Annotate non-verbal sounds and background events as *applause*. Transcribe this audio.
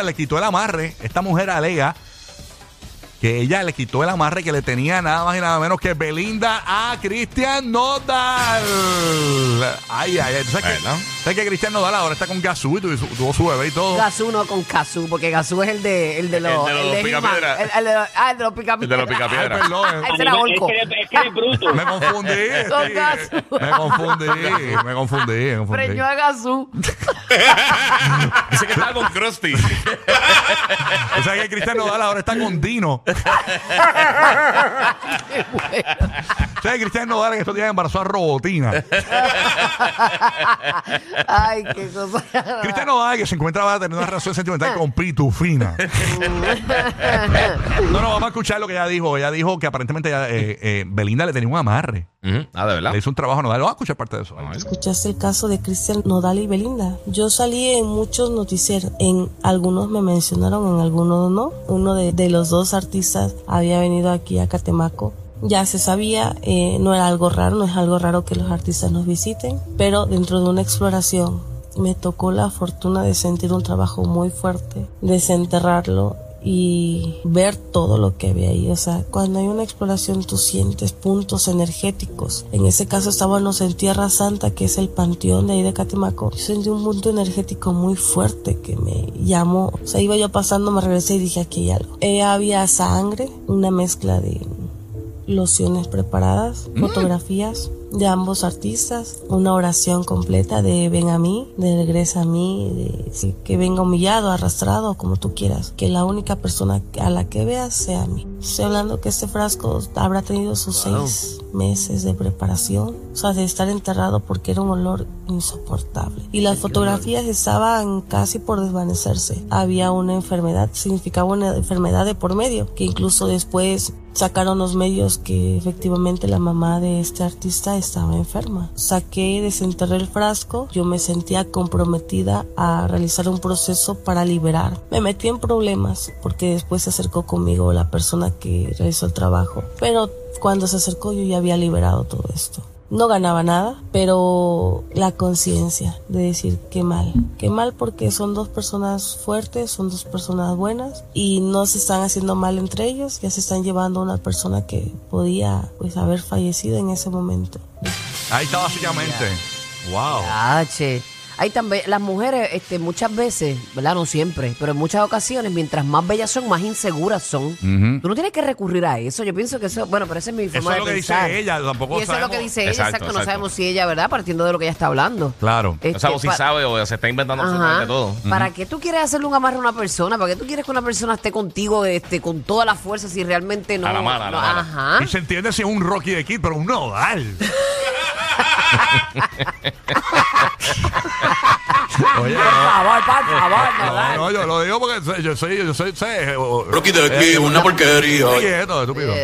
le quitó el amarre. Esta mujer alega que ella le quitó el amarre que le tenía nada más y nada menos que Belinda a Cristian Nodal. Ay, ay, ay. ¿Tú sabes. Sabes que Cristian Nodal ahora está con Gazú y tuvo, su- tuvo su bebé y todo? Gazú no con Gazú, porque Gazú es el de, el de los, El de los He-Man. picapiedra. El, de los, ah, el de los picapiedra. El de los Ay, picapiedra. perdón. Ese era Olco. Es que eres, es que eres bruto. Me confundí. Con. Gazú. Me confundí. Me confundí. Me confundí. Preñó a Gazú. *laughs* Dice que estaba con Krusty. *laughs* O sea que Cristian Nodal ahora está con Dino. *laughs* O sea que Cristian Nodal en estos días embarazó a Robotina. *laughs* Ay, qué cosa. Cristian Nodal que se encuentra teniendo una relación sentimental con Pitufina. *laughs* No, no, vamos a escuchar lo que ella dijo. Ella dijo que aparentemente ella, eh, eh, Belinda le tenía un amarre. Ah, de verdad. Le hizo un trabajo a Nodal. Vamos a escuchar parte de eso. ¿Escuchaste el caso de Cristian Nodal y Belinda? Yo salí en muchos noticieros. En algunos me mencionaron, en algunos no. Uno de, de los dos artistas había venido aquí a Catemaco. Ya se sabía, eh, no era algo raro, no es algo raro que los artistas nos visiten, pero dentro de una exploración me tocó la fortuna de sentir un trabajo muy fuerte, desenterrarlo y ver todo lo que había ahí. O sea, cuando hay una exploración tú sientes puntos energéticos. En ese caso estábamos en Tierra Santa, que es el panteón de ahí de Catemaco. Yo sentí un punto energético muy fuerte que me llamó. O sea, iba yo pasando, me regresé y dije, aquí hay algo. Eh, había sangre, una mezcla de lociones preparadas, fotografías de ambos artistas, una oración completa de ven a mí, de regresa a mí, de que venga humillado, arrastrado, como tú quieras, que la única persona a la que veas sea a mí. Estoy hablando que este frasco habrá tenido sus seis meses de preparación, o sea, de estar enterrado porque era un olor insoportable. Y las fotografías estaban casi por desvanecerse. Había una enfermedad, significaba una enfermedad de por medio, que incluso después sacaron los medios que efectivamente la mamá de este artista estaba enferma. Saqué, desenterré el frasco, yo me sentía comprometida a realizar un proceso para liberar. Me metí en problemas porque después se acercó conmigo la persona que realizó el trabajo, pero cuando se acercó yo ya había liberado todo esto. No ganaba nada, pero la conciencia de decir qué mal, qué mal porque son dos personas fuertes, son dos personas buenas y no se están haciendo mal entre ellos, ya se están llevando a una persona que podía pues haber fallecido en ese momento. Ahí está básicamente. Wow. Ah, che. Hay también, las mujeres, este, muchas veces, ¿verdad? No siempre, pero en muchas ocasiones, mientras más bellas son, más inseguras son. Tú no tienes que recurrir a eso. Yo pienso que eso, bueno, pero esa es mi Eso forma es lo que pensar. dice ella. Tampoco Y eso es lo que sabemos- dice ella, Exacto, exacto. No exacto. sabemos si ella, ¿verdad? Partiendo de lo que ella está hablando. Claro. O sea, o si pa- sabe o se está inventando Ajá. absolutamente todo. ¿Para qué tú quieres hacerle un amarre a una persona? ¿Para qué tú quieres que una persona esté contigo este, con toda la fuerza si realmente no? A la mala, a la no- mala. Ajá. Y se entiende si es un Rocky de Kid, pero un Nodal. *laughs* Oye, Por no. favor, por favor, no, No, no, yo lo digo porque soy- yo soy, yo soy, sé, Rocky de aquí, eh, una porquería. Quieto, estúpido.